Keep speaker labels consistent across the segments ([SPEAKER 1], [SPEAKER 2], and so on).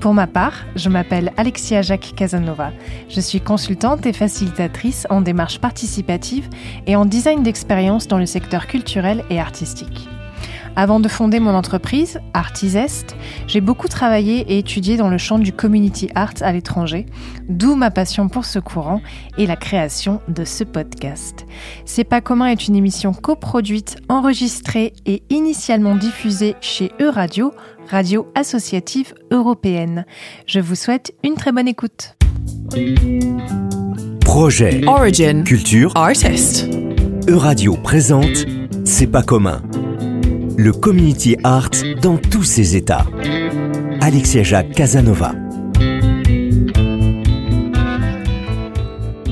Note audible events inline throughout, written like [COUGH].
[SPEAKER 1] Pour ma part, je m'appelle Alexia Jacques Casanova. Je suis consultante et facilitatrice en démarche participative et en design d'expérience dans le secteur culturel et artistique. Avant de fonder mon entreprise, Artisest, j'ai beaucoup travaillé et étudié dans le champ du community art à l'étranger, d'où ma passion pour ce courant et la création de ce podcast. C'est pas commun est une émission coproduite, enregistrée et initialement diffusée chez E-Radio, radio associative européenne. Je vous souhaite une très bonne écoute.
[SPEAKER 2] Projet
[SPEAKER 3] Origin
[SPEAKER 2] Culture
[SPEAKER 3] Artist.
[SPEAKER 2] E-Radio présente C'est pas commun. Le community art dans tous ses états. Alexia Jacques Casanova.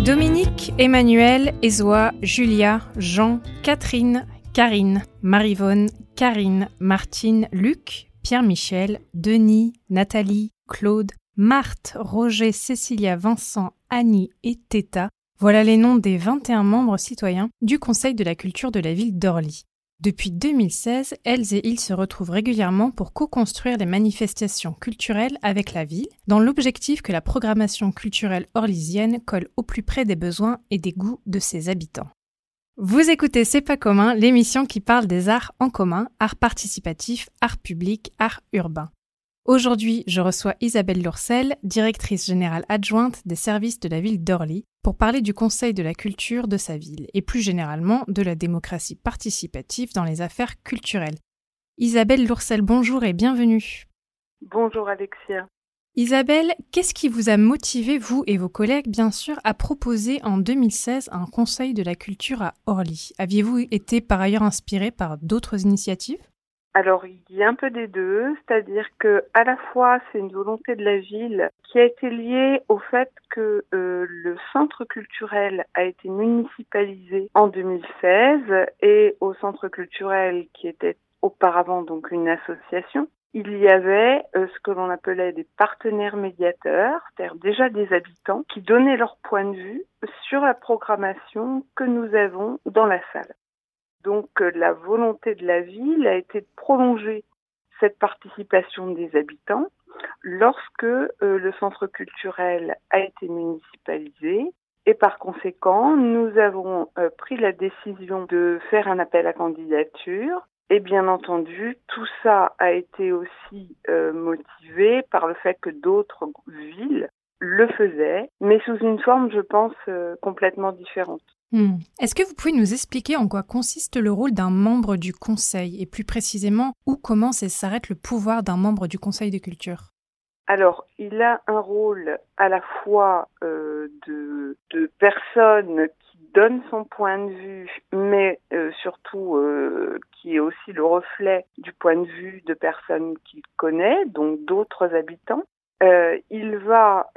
[SPEAKER 1] Dominique, Emmanuel, Ezoa, Julia, Jean, Catherine, Karine, Marivonne, Karine, Martine, Luc, Pierre-Michel, Denis, Nathalie, Claude, Marthe, Roger, Cécilia, Vincent, Annie et Teta. Voilà les noms des 21 membres citoyens du Conseil de la culture de la ville d'Orly. Depuis 2016, elles et ils se retrouvent régulièrement pour co-construire des manifestations culturelles avec la ville, dans l'objectif que la programmation culturelle orlysienne colle au plus près des besoins et des goûts de ses habitants. Vous écoutez C'est pas commun, l'émission qui parle des arts en commun, arts participatifs, arts publics, arts urbains. Aujourd'hui, je reçois Isabelle Lourcel, directrice générale adjointe des services de la ville d'Orly, pour parler du Conseil de la culture de sa ville et plus généralement de la démocratie participative dans les affaires culturelles. Isabelle Lourcel, bonjour et bienvenue.
[SPEAKER 4] Bonjour Alexia.
[SPEAKER 1] Isabelle, qu'est-ce qui vous a motivé, vous et vos collègues, bien sûr, à proposer en 2016 un Conseil de la culture à Orly? Aviez-vous été par ailleurs inspiré par d'autres initiatives?
[SPEAKER 4] Alors il y a un peu des deux, c'est-à-dire que à la fois c'est une volonté de la ville qui a été liée au fait que euh, le centre culturel a été municipalisé en 2016 et au centre culturel qui était auparavant donc une association, il y avait euh, ce que l'on appelait des partenaires médiateurs, c'est-à-dire déjà des habitants qui donnaient leur point de vue sur la programmation que nous avons dans la salle. Donc euh, la volonté de la ville a été de prolonger cette participation des habitants lorsque euh, le centre culturel a été municipalisé et par conséquent, nous avons pris la décision de faire un appel à candidature. Et bien entendu, tout ça a été aussi motivé par le fait que d'autres villes le faisaient, mais sous une forme, je pense, complètement différente.
[SPEAKER 1] Hmm. Est-ce que vous pouvez nous expliquer en quoi consiste le rôle d'un membre du Conseil et plus précisément où commence et s'arrête le pouvoir d'un membre du Conseil de culture?
[SPEAKER 4] Alors, il a un rôle à la fois euh, de, de, personne donne son point de vue, mais euh, surtout euh, qui est aussi le reflet du point de vue de personnes qu'il connaît, donc d'autres habitants. il va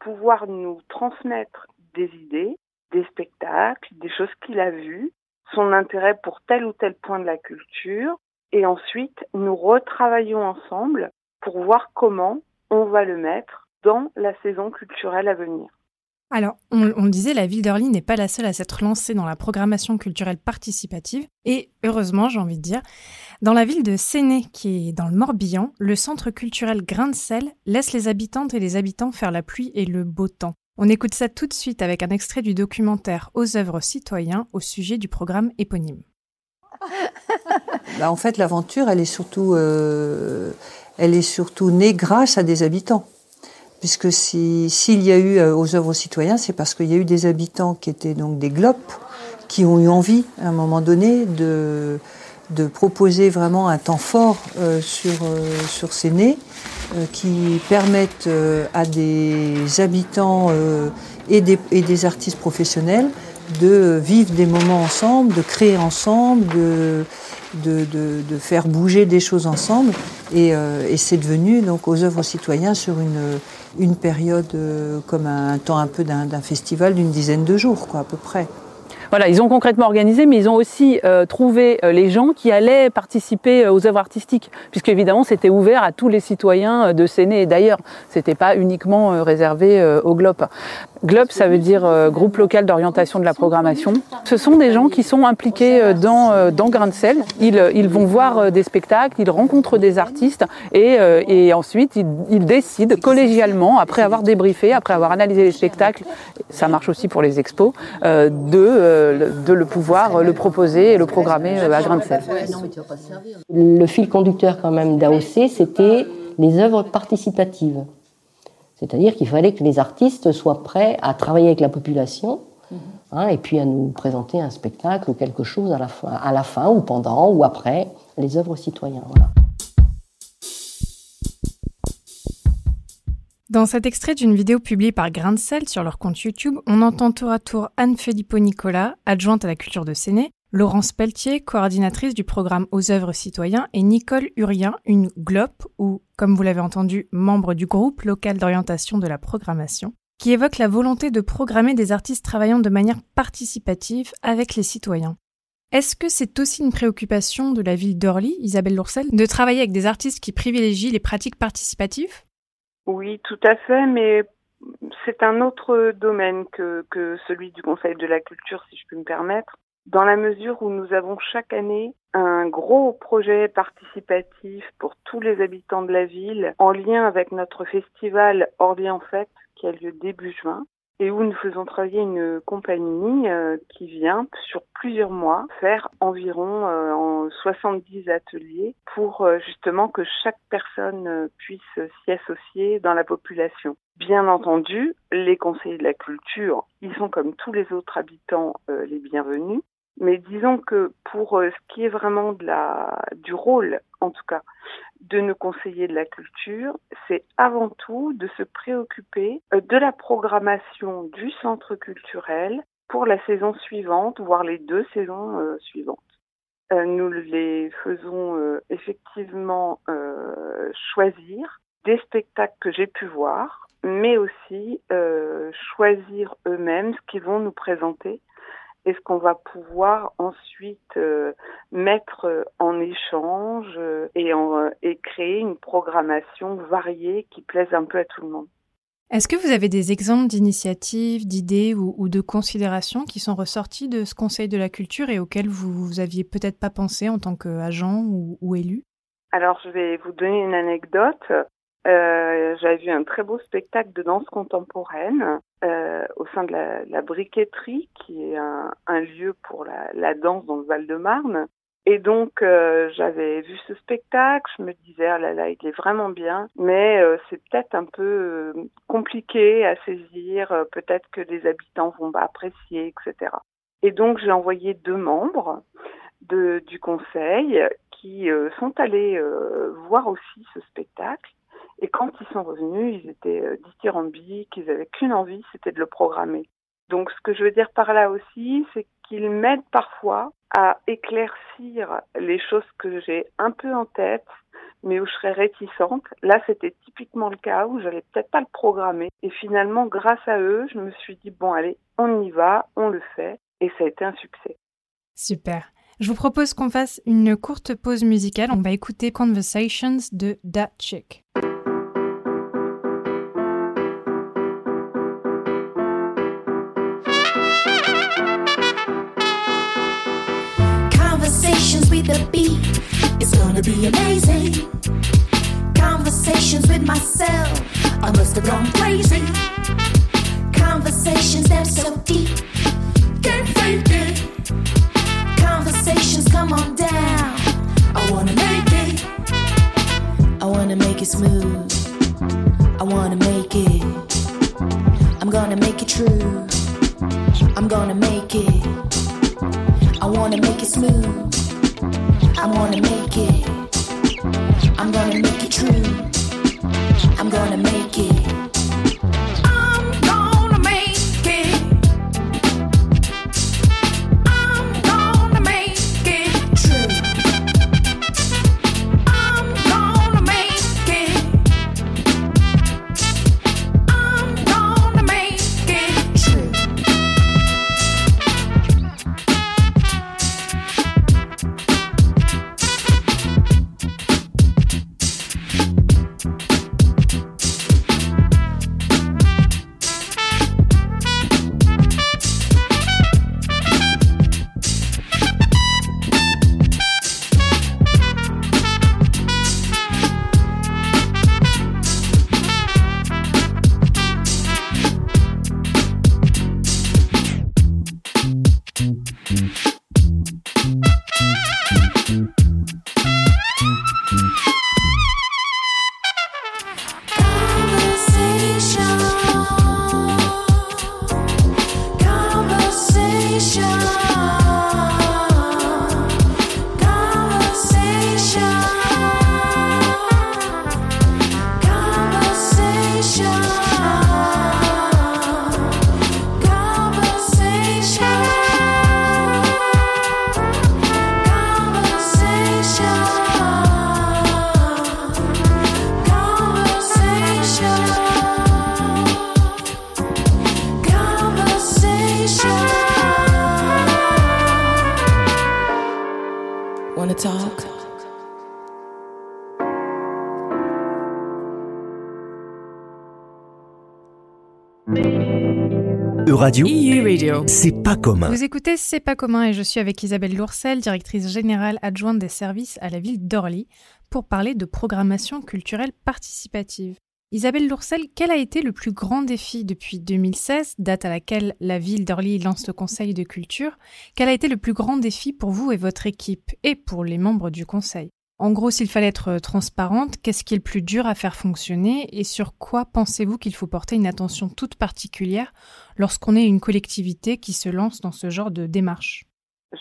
[SPEAKER 4] pouvoir nous transmettre des idées, des spectacles, des choses qu'il a vues, son intérêt pour tel ou tel point de la culture, et ensuite nous retravaillons ensemble pour voir comment on va le mettre dans la saison culturelle à venir.
[SPEAKER 1] Alors, on, on disait, la ville d'Orly n'est pas la seule à s'être lancée dans la programmation culturelle participative, et heureusement, j'ai envie de dire, dans la ville de Séné, qui est dans le Morbihan, le centre culturel Grain de Sel laisse les habitantes et les habitants faire la pluie et le beau temps. On écoute ça tout de suite avec un extrait du documentaire Aux œuvres citoyens au sujet du programme éponyme. [LAUGHS]
[SPEAKER 5] Bah, en fait, l'aventure, elle euh, elle est surtout née grâce à des habitants. Puisque s'il y a eu euh, aux œuvres citoyens, c'est parce qu'il y a eu des habitants qui étaient donc des glopes, qui ont eu envie, à un moment donné, de, proposer vraiment un temps fort euh, sur, euh, sur ces nés euh, qui permettent à des habitants et des, et, des, artistes professionnels de vivre des moments ensemble, de créer ensemble, de, de, faire bouger des choses ensemble. Et, euh, et c'est devenu donc aux œuvres citoyens sur une, une période euh, comme un, temps un peu d'un festival d'une dizaine de jours, quoi, à peu près.
[SPEAKER 3] Voilà, ils ont concrètement organisé, mais ils ont aussi euh, trouvé euh, les gens qui allaient participer euh, aux œuvres artistiques, puisque évidemment c'était ouvert à tous les citoyens de Séné et d'ailleurs, c'était pas uniquement réservé au GLOP. GLOP, ça veut dire groupe local d'orientation de la programmation. Ce sont des gens qui sont impliqués dans dans Grain de sel. Ils, ils vont voir des spectacles, ils rencontrent des artistes et, et ensuite ils, ils décident collégialement, après avoir débriefé, après avoir analysé les spectacles, ça marche aussi pour les expos, de de le pouvoir le proposer et le programmer euh, à grain de sel.
[SPEAKER 6] Le fil conducteur quand même d'AOC, c'était les œuvres participatives. C'est-à-dire qu'il fallait que les artistes soient prêts à travailler avec la population hein, et puis à nous présenter un spectacle ou quelque chose à la fin, à la fin ou pendant ou après les œuvres citoyennes.
[SPEAKER 1] Dans cet extrait d'une vidéo publiée par Grain de sur leur compte YouTube, on entend tour à tour Anne Filippo Nicolas, adjointe à la culture de Séné, Laurence Pelletier, coordinatrice du programme aux œuvres citoyens, et Nicole Urien, une GLOP, ou, comme vous l'avez entendu, membre du groupe local d'orientation de la programmation, qui évoque la volonté de programmer des artistes travaillant de manière participative avec les citoyens. Est-ce que c'est aussi une préoccupation de la ville d'Orly, Isabelle Lourcel, de travailler avec des artistes qui privilégient les pratiques participatives?
[SPEAKER 4] Oui, tout à fait, mais c'est un autre domaine que, celui du Conseil de la culture, si je peux me permettre, dans la mesure où nous avons chaque année un gros projet participatif pour tous les habitants de la ville en lien avec notre festival Orly en Fête qui a lieu début juin et où nous faisons travailler une compagnie euh, qui vient sur plusieurs mois faire environ euh, en 70 ateliers pour euh, justement que chaque personne puisse s'y associer dans la population. Bien entendu, les conseillers de la culture, ils sont comme tous les autres habitants les bienvenus, mais disons que pour ce qui est vraiment de la, du rôle, en tout cas, de nos conseillers de la culture, c'est avant tout de se préoccuper euh, de la programmation du centre culturel pour la saison suivante, voire les deux saisons euh, suivantes. Euh, nous les faisons effectivement choisir des spectacles que j'ai pu voir, mais aussi choisir eux-mêmes ce qu'ils vont nous présenter est-ce qu'on va pouvoir ensuite mettre euh, en échange euh, et, et créer une programmation variée qui plaise un peu à tout le monde.
[SPEAKER 1] Est-ce que vous avez des exemples d'initiatives, d'idées ou, de considérations qui sont ressorties de ce Conseil de la culture et auxquelles vous, vous aviez peut-être pas pensé en tant qu'agent ou, ou élu?
[SPEAKER 4] Alors, je vais vous donner une anecdote. Euh, J'avais vu un très beau spectacle de danse contemporaine euh, au sein de la, la, briqueterie, qui est un, un lieu pour la, la, danse dans le Val-de-Marne. Et donc, euh, j'avais vu ce spectacle, je me disais, ah là là, il est vraiment bien, mais euh, c'est peut-être un peu euh, compliqué à saisir, peut-être que les habitants vont pas apprécier, etc. Et donc, j'ai envoyé deux membres du conseil qui sont allés voir aussi ce spectacle et quand ils sont revenus, ils étaient dithyrambiques, ils n'avaient qu'une envie, c'était de le programmer. Donc ce que je veux dire par là aussi, c'est qu'ils m'aident parfois à éclaircir les choses que j'ai un peu en tête, mais où je serais réticente. Là, c'était typiquement le cas où j'allais peut-être pas le programmer. Et finalement, grâce à eux, je me suis dit, bon, allez, on y va, on le fait. Et ça a été un succès.
[SPEAKER 1] Super. Je vous propose qu'on fasse une courte pause musicale. On va écouter Conversations de Da Chick. The beat. It's gonna be amazing. Conversations with myself. I must have gone crazy. Conversations that so deep. Can't fake it. Conversations come on down. I wanna make it. I wanna make it smooth. I wanna make it. I'm gonna make it true. I'm gonna make it. I wanna make it smooth. I'm gonna make it. I'm gonna make it. True. I'm gonna make it.
[SPEAKER 2] Euradio, Radio, c'est pas commun.
[SPEAKER 1] Vous écoutez C'est pas commun et je suis avec Isabelle Lourcel, directrice générale adjointe des services à la ville d'Orly, pour parler de programmation culturelle participative. Isabelle Lourcel, quel a été le plus grand défi depuis 2016, date à laquelle la ville d'Orly lance le Conseil de culture? Quel a été le plus grand défi pour vous et votre équipe et pour les membres du Conseil? En gros, s'il fallait être transparente, qu'est-ce qui est le plus dur à faire fonctionner et sur quoi pensez-vous qu'il faut porter une attention toute particulière lorsqu'on est une collectivité qui se lance dans ce genre de démarche?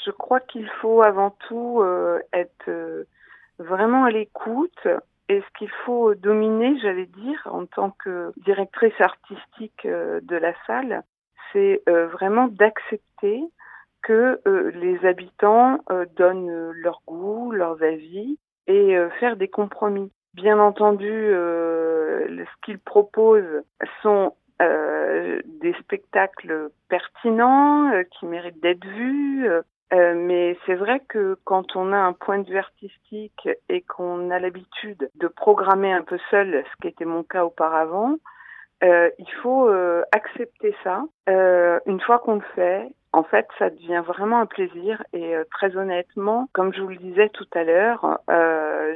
[SPEAKER 4] Je crois qu'il faut avant tout euh, être euh, vraiment à l'écoute et ce qu'il faut dominer, j'allais dire, en tant que directrice artistique euh, de la salle, c'est euh, vraiment d'accepter que euh, les habitants donnent leur goût, leurs avis et faire des compromis. Bien entendu, ce qu'ils proposent sont des spectacles pertinents qui méritent d'être vus, euh, mais c'est vrai que quand on a un point de vue artistique et qu'on a l'habitude de programmer un peu seul, ce qui était mon cas auparavant, euh, il faut euh, accepter ça. une fois qu'on le fait, en fait, ça devient vraiment un plaisir et très honnêtement, comme je vous le disais tout à l'heure,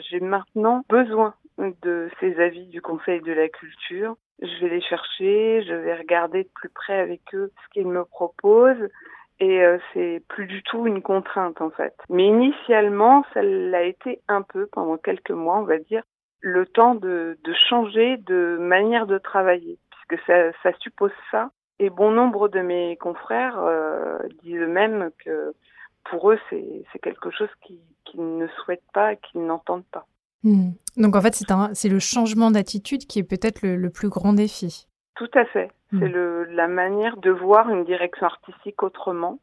[SPEAKER 4] j'ai maintenant besoin de ces avis du Conseil de la culture. Je vais les chercher, je vais regarder de plus près avec eux ce qu'ils me proposent et euh, c'est plus du tout une contrainte en fait. Mais initialement, ça l'a été un peu pendant quelques mois, on va dire, le temps de, changer de manière de travailler, puisque ça, suppose ça. Et bon nombre de mes confrères euh, disent eux-mêmes que pour eux, c'est quelque chose qu'ils ne souhaitent pas, qu'ils n'entendent pas.
[SPEAKER 1] Hmm. Donc en fait, c'est le changement d'attitude qui est peut-être le, le plus grand défi.
[SPEAKER 4] Tout à fait. C'est hmm. le, la manière de voir une direction artistique autrement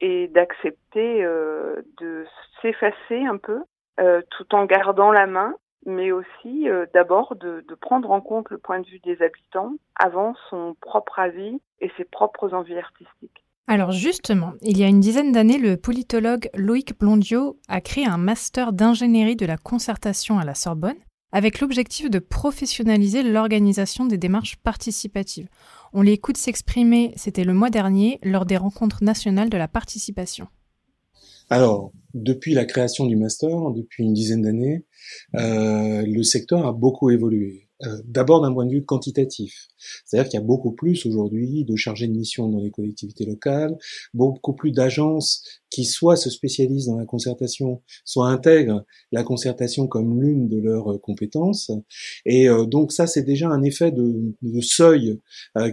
[SPEAKER 4] et d'accepter euh, de s'effacer un peu euh, tout en gardant la main, mais aussi euh, d'abord de, prendre en compte le point de vue des habitants avant son propre avis et ses propres envies artistiques.
[SPEAKER 1] Alors justement, il y a une dizaine d'années, le politologue Loïc Blondiot a créé un master d'ingénierie de la concertation à la Sorbonne avec l'objectif de professionnaliser l'organisation des démarches participatives. On l'écoute s'exprimer, c'était le mois dernier, lors des rencontres nationales de la participation.
[SPEAKER 7] Alors, depuis la création du master, depuis une dizaine d'années, euh, le secteur a beaucoup évolué. Euh, d'abord d'un point de vue quantitatif. C'est-à-dire qu'il y a beaucoup plus aujourd'hui de chargés de mission dans les collectivités locales, beaucoup plus d'agences qui soit se spécialisent dans la concertation, soit intègrent la concertation comme l'une de leurs euh, compétences. Et euh, donc ça, c'est déjà un effet de, seuil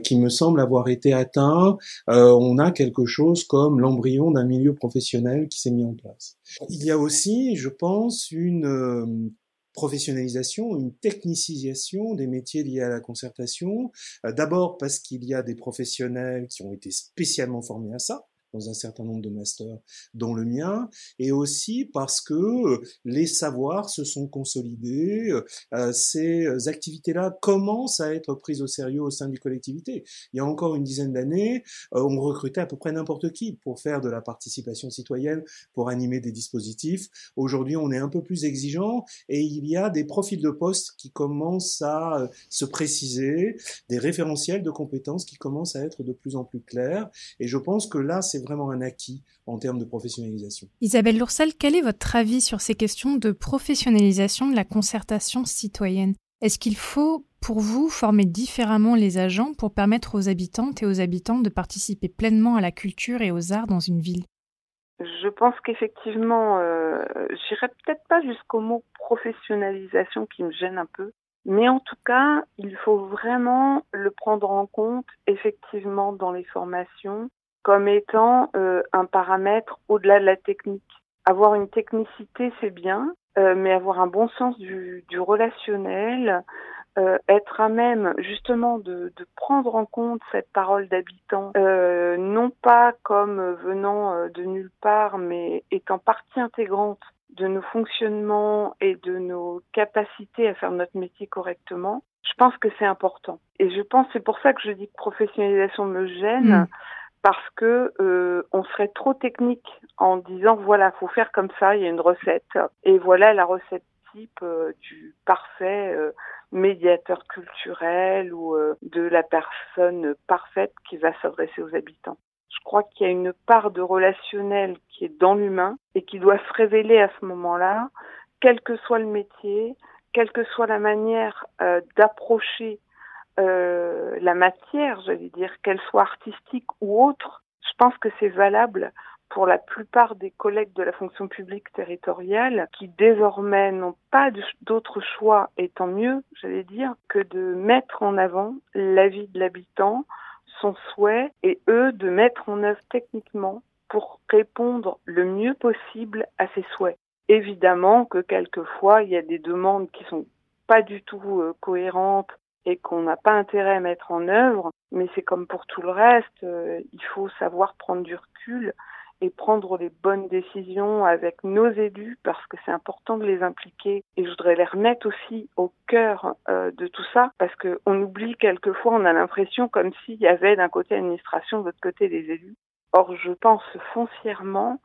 [SPEAKER 7] qui me semble avoir été atteint. on a quelque chose comme l'embryon d'un milieu professionnel qui s'est mis en place. Il y a aussi, je pense, une professionnalisation, une technicisation des métiers liés à la concertation. Euh, d'abord parce qu'il y a des professionnels qui ont été spécialement formés à ça, dans un certain nombre de masters, dont le mien, et aussi parce que euh, les savoirs se sont consolidés, euh, ces activités-là commencent à être prises au sérieux au sein des collectivités. Il y a encore une dizaine d'années, euh, on recrutait à peu près n'importe qui pour faire de la participation citoyenne, pour animer des dispositifs. Aujourd'hui, on est un peu plus exigeant et il y a des profils de poste qui commencent à se préciser, des référentiels de compétences qui commencent à être de plus en plus clairs. Et je pense que là, c'est vraiment un acquis en termes de professionnalisation.
[SPEAKER 1] Isabelle Loursel, quel est votre avis sur ces questions de professionnalisation de la concertation citoyenne? Est-ce qu'il faut, pour vous, former différemment les agents pour permettre aux habitantes et aux habitants de participer pleinement à la culture et aux arts dans une ville?
[SPEAKER 4] Je pense qu'effectivement, euh, j'irai peut-être pas jusqu'au mot professionnalisation qui me gêne un peu, mais en tout cas, il faut vraiment le prendre en compte effectivement dans les formations comme étant euh, un paramètre au-delà de la technique. Avoir une technicité, c'est bien, euh, mais avoir un bon sens du, du relationnel, euh, être à même justement de, de, prendre en compte cette parole d'habitant, euh, non pas comme venant de nulle part, mais étant partie intégrante de nos fonctionnements et de nos capacités à faire notre métier correctement, je pense que c'est important. Et je pense, c'est pour ça que je dis que professionnalisation me gêne. Mm parce que euh, on serait trop technique en disant voilà, faut faire comme ça, il y a une recette et voilà la recette type euh, du parfait euh, médiateur culturel ou euh, de la personne parfaite qui va s'adresser aux habitants. Je crois qu'il y a une part de relationnel qui est dans l'humain et qui doit se révéler à ce moment-là, quel que soit le métier, quelle que soit la manière d'approcher la matière, j'allais dire, qu'elle soit artistique ou autre. Je pense que c'est valable pour la plupart des collègues de la fonction publique territoriale qui désormais n'ont pas d'autre choix, et tant mieux, j'allais dire, que de mettre en avant la vie de l'habitant, son souhait, et eux de mettre en œuvre techniquement pour répondre le mieux possible à ses souhaits. Évidemment que quelquefois, il y a des demandes qui sont pas du tout euh, cohérentes et qu'on n'a pas intérêt à mettre en œuvre, mais c'est comme pour tout le reste, euh, il faut savoir prendre du recul et prendre les bonnes décisions avec nos élus parce que c'est important de les impliquer. Et je voudrais les remettre aussi au cœur euh, de tout ça parce que on oublie quelquefois on a l'impression comme s'il y avait d'un côté l'administration de l'autre côté les élus. Or je pense foncièrement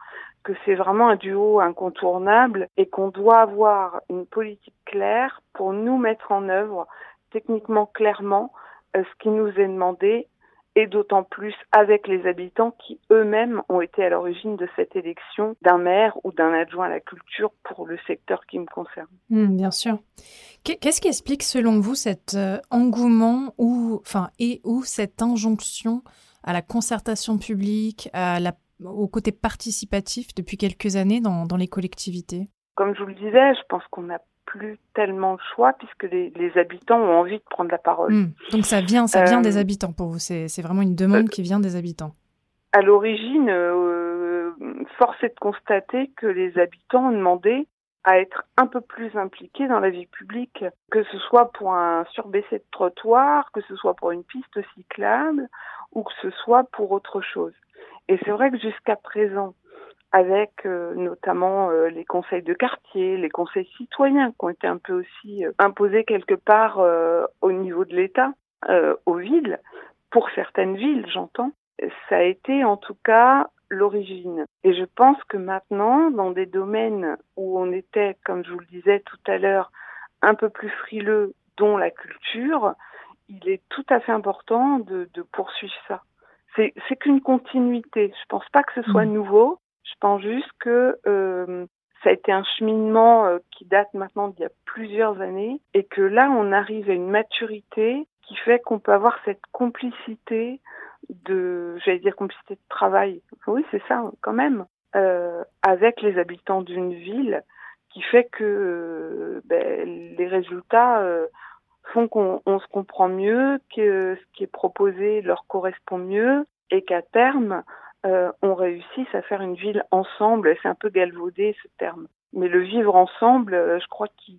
[SPEAKER 4] que c'est vraiment un duo incontournable et qu'on doit avoir une politique claire pour nous mettre en œuvre techniquement clairement euh, ce qui nous est demandé et d'autant plus avec les habitants qui eux-mêmes ont été à l'origine de cette élection d'un maire ou d'un adjoint à la culture pour le secteur qui me concerne.
[SPEAKER 1] Hmm, bien sûr. Qu'est-ce qui explique selon vous cet euh, engouement ou, enfin, et ou cette injonction à la concertation publique, à la, au côté participatif depuis quelques années dans, dans les collectivités?
[SPEAKER 4] Comme je vous le disais, je pense qu'on a plus tellement le choix puisque les, les, habitants ont envie de prendre la parole.
[SPEAKER 1] Hmm. Donc ça vient, ça vient des euh, habitants pour vous. C'est vraiment une demande euh, qui vient des habitants.
[SPEAKER 4] À l'origine, euh, force est de constater que les habitants ont demandé à être un peu plus impliqués dans la vie publique, que ce soit pour un surbaissé de trottoir, que ce soit pour une piste cyclable ou que ce soit pour autre chose. Et c'est vrai que jusqu'à présent, avec euh, notamment euh, les conseils de quartier, les conseils citoyens qui ont été un peu aussi euh, imposés quelque part au niveau de l'État, aux villes, pour certaines villes, j'entends. Ça a été en tout cas l'origine. Et je pense que maintenant, dans des domaines où on était, comme je vous le disais tout à l'heure, un peu plus frileux, dont la culture, il est tout à fait important de, de poursuivre ça. C'est qu'une continuité. Je pense pas que ce soit mmh. nouveau. Je pense juste que euh, ça a été un cheminement euh, qui date maintenant d'il y a plusieurs années et que là, on arrive à une maturité qui fait qu'on peut avoir cette complicité de, j'allais dire complicité de travail. Oui, c'est ça, quand même, euh, avec les habitants d'une ville, qui fait que ben, les résultats font qu'on se comprend mieux, que ce qui est proposé leur correspond mieux, et qu'à terme, euh, on réussisse à faire une ville ensemble. C'est un peu galvaudé ce terme. Mais le vivre ensemble, euh, je crois qu'il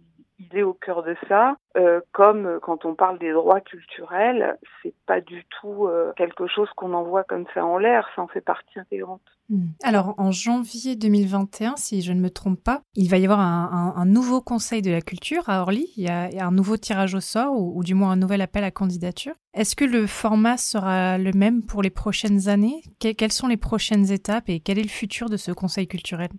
[SPEAKER 4] est au cœur de ça. Euh, comme quand on parle des droits culturels, c'est pas du tout quelque chose qu'on envoie comme ça en l'air, ça en fait partie intégrante.
[SPEAKER 1] Hmm. Alors, en janvier 2021, si je ne me trompe pas, il va y avoir un, nouveau conseil de la culture à Orly. Il y a, un nouveau tirage au sort, ou, du moins un nouvel appel à candidature. Est-ce que le format sera le même pour les prochaines années? Quelles sont les prochaines étapes et quel est le futur de ce conseil culturel?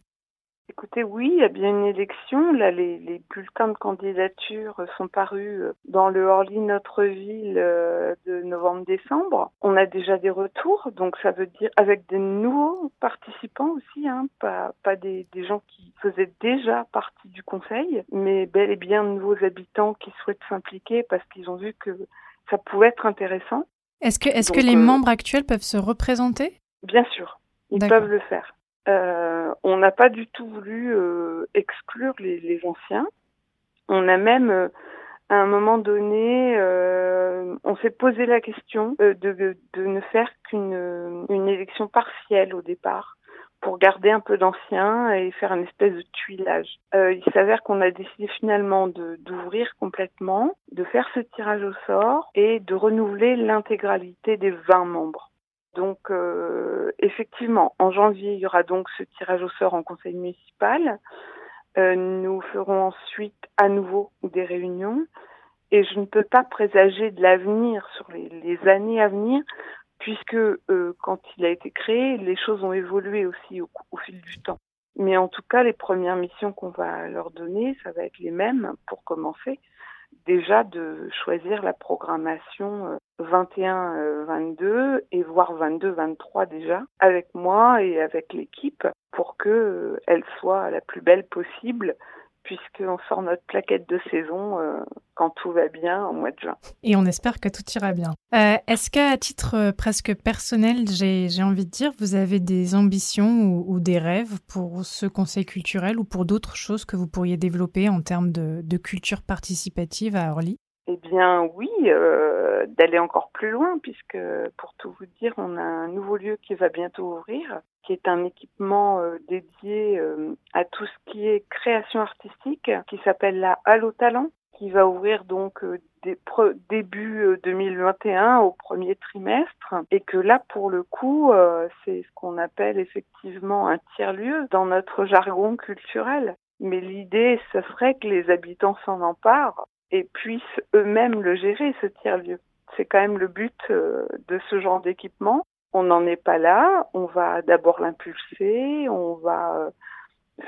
[SPEAKER 4] Écoutez, oui, il y a bien une élection. Là, les, les bulletins de candidature sont parus euh, dans le Orly Notre Ville euh, de novembre-décembre. On a déjà des retours, donc ça veut dire avec des nouveaux participants aussi, hein, pas, pas des, des gens qui faisaient déjà partie du conseil, mais bel et bien de nouveaux habitants qui souhaitent s'impliquer parce qu'ils ont vu que ça pouvait être intéressant.
[SPEAKER 1] Est-ce que, est-ce que les euh, membres actuels peuvent se représenter?
[SPEAKER 4] Bien sûr, ils peuvent le faire. Euh, on n'a pas du tout voulu euh, exclure les, les, anciens. On a même, euh, à un moment donné, euh, on s'est posé la question de, de, de ne faire qu'une une élection partielle au départ pour garder un peu d'anciens et faire une espèce de tuilage. il s'avère qu'on a décidé finalement d'ouvrir complètement, de faire ce tirage au sort et de renouveler l'intégralité des 20 membres. Donc euh, effectivement, en janvier, il y aura donc ce tirage au sort en conseil municipal. Euh, nous ferons ensuite à nouveau des réunions et je ne peux pas présager de l'avenir sur les, années à venir puisque euh, quand il a été créé, les choses ont évolué aussi au, au, fil du temps. Mais en tout cas, les premières missions qu'on va leur donner, ça va être les mêmes pour commencer. Déjà de choisir la programmation 21-22 et voire 22-23 déjà avec moi et avec l'équipe pour que elle soit la plus belle possible puisqu'on sort notre plaquette de saison euh, quand tout va bien au mois de juin.
[SPEAKER 1] Et on espère que tout ira bien. Euh, Est-ce qu'à titre euh, presque personnel, j'ai envie de dire, vous avez des ambitions ou, des rêves pour ce conseil culturel ou pour d'autres choses que vous pourriez développer en termes de culture participative à Orly?
[SPEAKER 4] Eh bien oui, euh, d'aller encore plus loin, puisque pour tout vous dire, on a un nouveau lieu qui va bientôt ouvrir, qui est un équipement euh, dédié euh, à tout ce qui est création artistique, qui s'appelle la Halo Talent, qui va ouvrir donc début 2021 au premier trimestre, et que là pour le coup, c'est ce qu'on appelle effectivement un tiers-lieu dans notre jargon culturel. Mais l'idée, ce serait que les habitants s'en emparent et puissent eux-mêmes le gérer, ce tiers-lieu. C'est quand même le but euh, de ce genre d'équipement. On n'en est pas là, on va d'abord l'impulser, on va euh,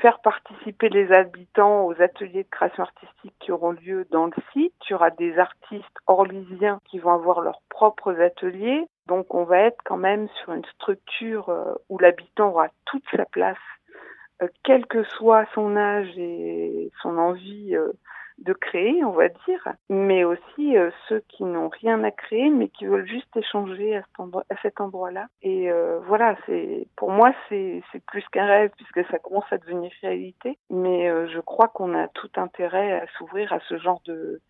[SPEAKER 4] faire participer les habitants aux ateliers de création artistique qui auront lieu dans le site. Il y aura des artistes orlysiens qui vont avoir leurs propres ateliers. Donc on va être quand même sur une structure euh, où l'habitant aura toute sa place, quel que soit son âge et son envie de créer, on va dire, mais aussi euh, ceux qui n'ont rien à créer, mais qui veulent juste échanger à cet, endroit-là. Et euh, voilà, c'est pour moi c'est plus qu'un rêve puisque ça commence à devenir réalité. Mais euh, je crois qu'on a tout intérêt à s'ouvrir à ce genre de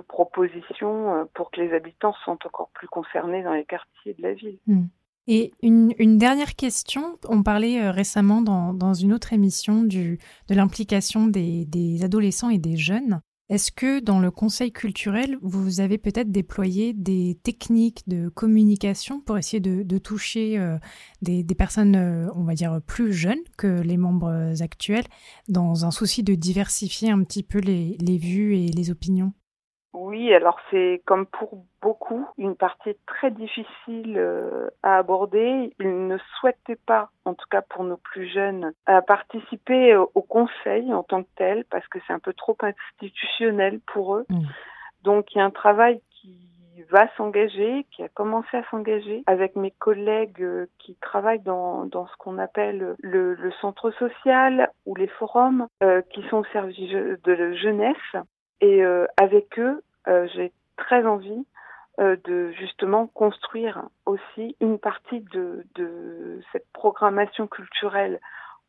[SPEAKER 4] propositions pour que les habitants soient encore plus concernés dans les quartiers de la ville.
[SPEAKER 1] Mmh. Et une, dernière question, on parlait euh, récemment dans, dans, une autre émission de l'implication des, des, adolescents et des jeunes. Est-ce que dans le conseil culturel, vous avez peut-être déployé des techniques de communication pour essayer de, de toucher euh, des, des, personnes, euh, on va dire, plus jeunes que les membres actuels, dans un souci de diversifier un petit peu les, les vues et les opinions?
[SPEAKER 4] Oui, alors c'est comme pour beaucoup une partie très difficile euh, à aborder. Ils ne souhaitaient pas, en tout cas pour nos plus jeunes, à participer au conseil en tant que tel parce que c'est un peu trop institutionnel pour eux. Mmh. Donc il y a un travail qui va s'engager, qui a commencé à s'engager avec mes collègues euh, qui travaillent dans, dans ce qu'on appelle le, le, centre social ou les forums euh, qui sont au service de la jeunesse. Et euh, avec eux, euh, j'ai très envie euh, de justement construire aussi une partie de, de, cette programmation culturelle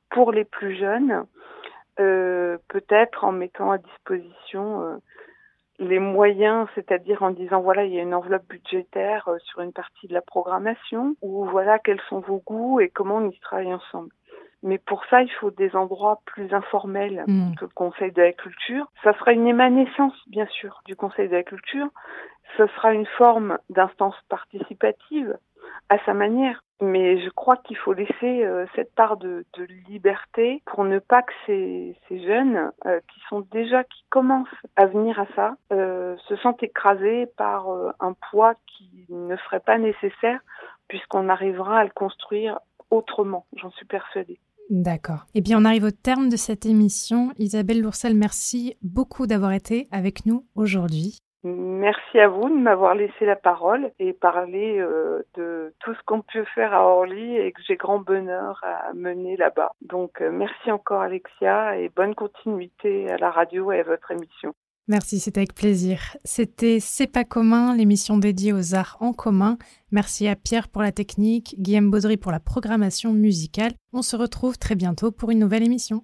[SPEAKER 4] pour les plus jeunes, euh, peut-être en mettant à disposition euh, les moyens, c'est-à-dire en disant voilà, il y a une enveloppe budgétaire euh, sur une partie de la programmation, ou voilà, quels sont vos goûts et comment on y travaille ensemble. Mais pour ça, il faut des endroits plus informels mmh. que le Conseil de la culture. Ça sera une émanescence, bien sûr, du Conseil de la culture. Ce sera une forme d'instance participative à sa manière. Mais je crois qu'il faut laisser euh, cette part de, de, liberté pour ne pas que ces, ces jeunes euh, qui sont déjà, qui commencent à venir à ça, euh, se sentent écrasés par un poids qui ne serait pas nécessaire puisqu'on arrivera à le construire autrement, j'en suis persuadée.
[SPEAKER 1] D'accord. Eh bien, on arrive au terme de cette émission. Isabelle Loursel, merci beaucoup d'avoir été avec nous aujourd'hui.
[SPEAKER 4] Merci à vous de m'avoir laissé la parole et parler euh, de tout ce qu'on peut faire à Orly et que j'ai grand bonheur à mener là-bas. Donc, euh, merci encore Alexia et bonne continuité à la radio et à votre émission.
[SPEAKER 1] Merci, c'était avec plaisir. C'était C'est pas commun, l'émission dédiée aux arts en commun. Merci à Pierre pour la technique, Guillaume Baudry pour la programmation musicale. On se retrouve très bientôt pour une nouvelle émission.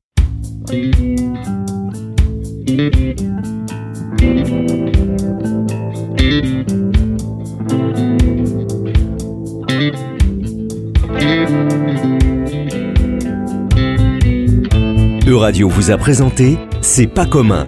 [SPEAKER 2] Euradio vous a présenté C'est pas commun,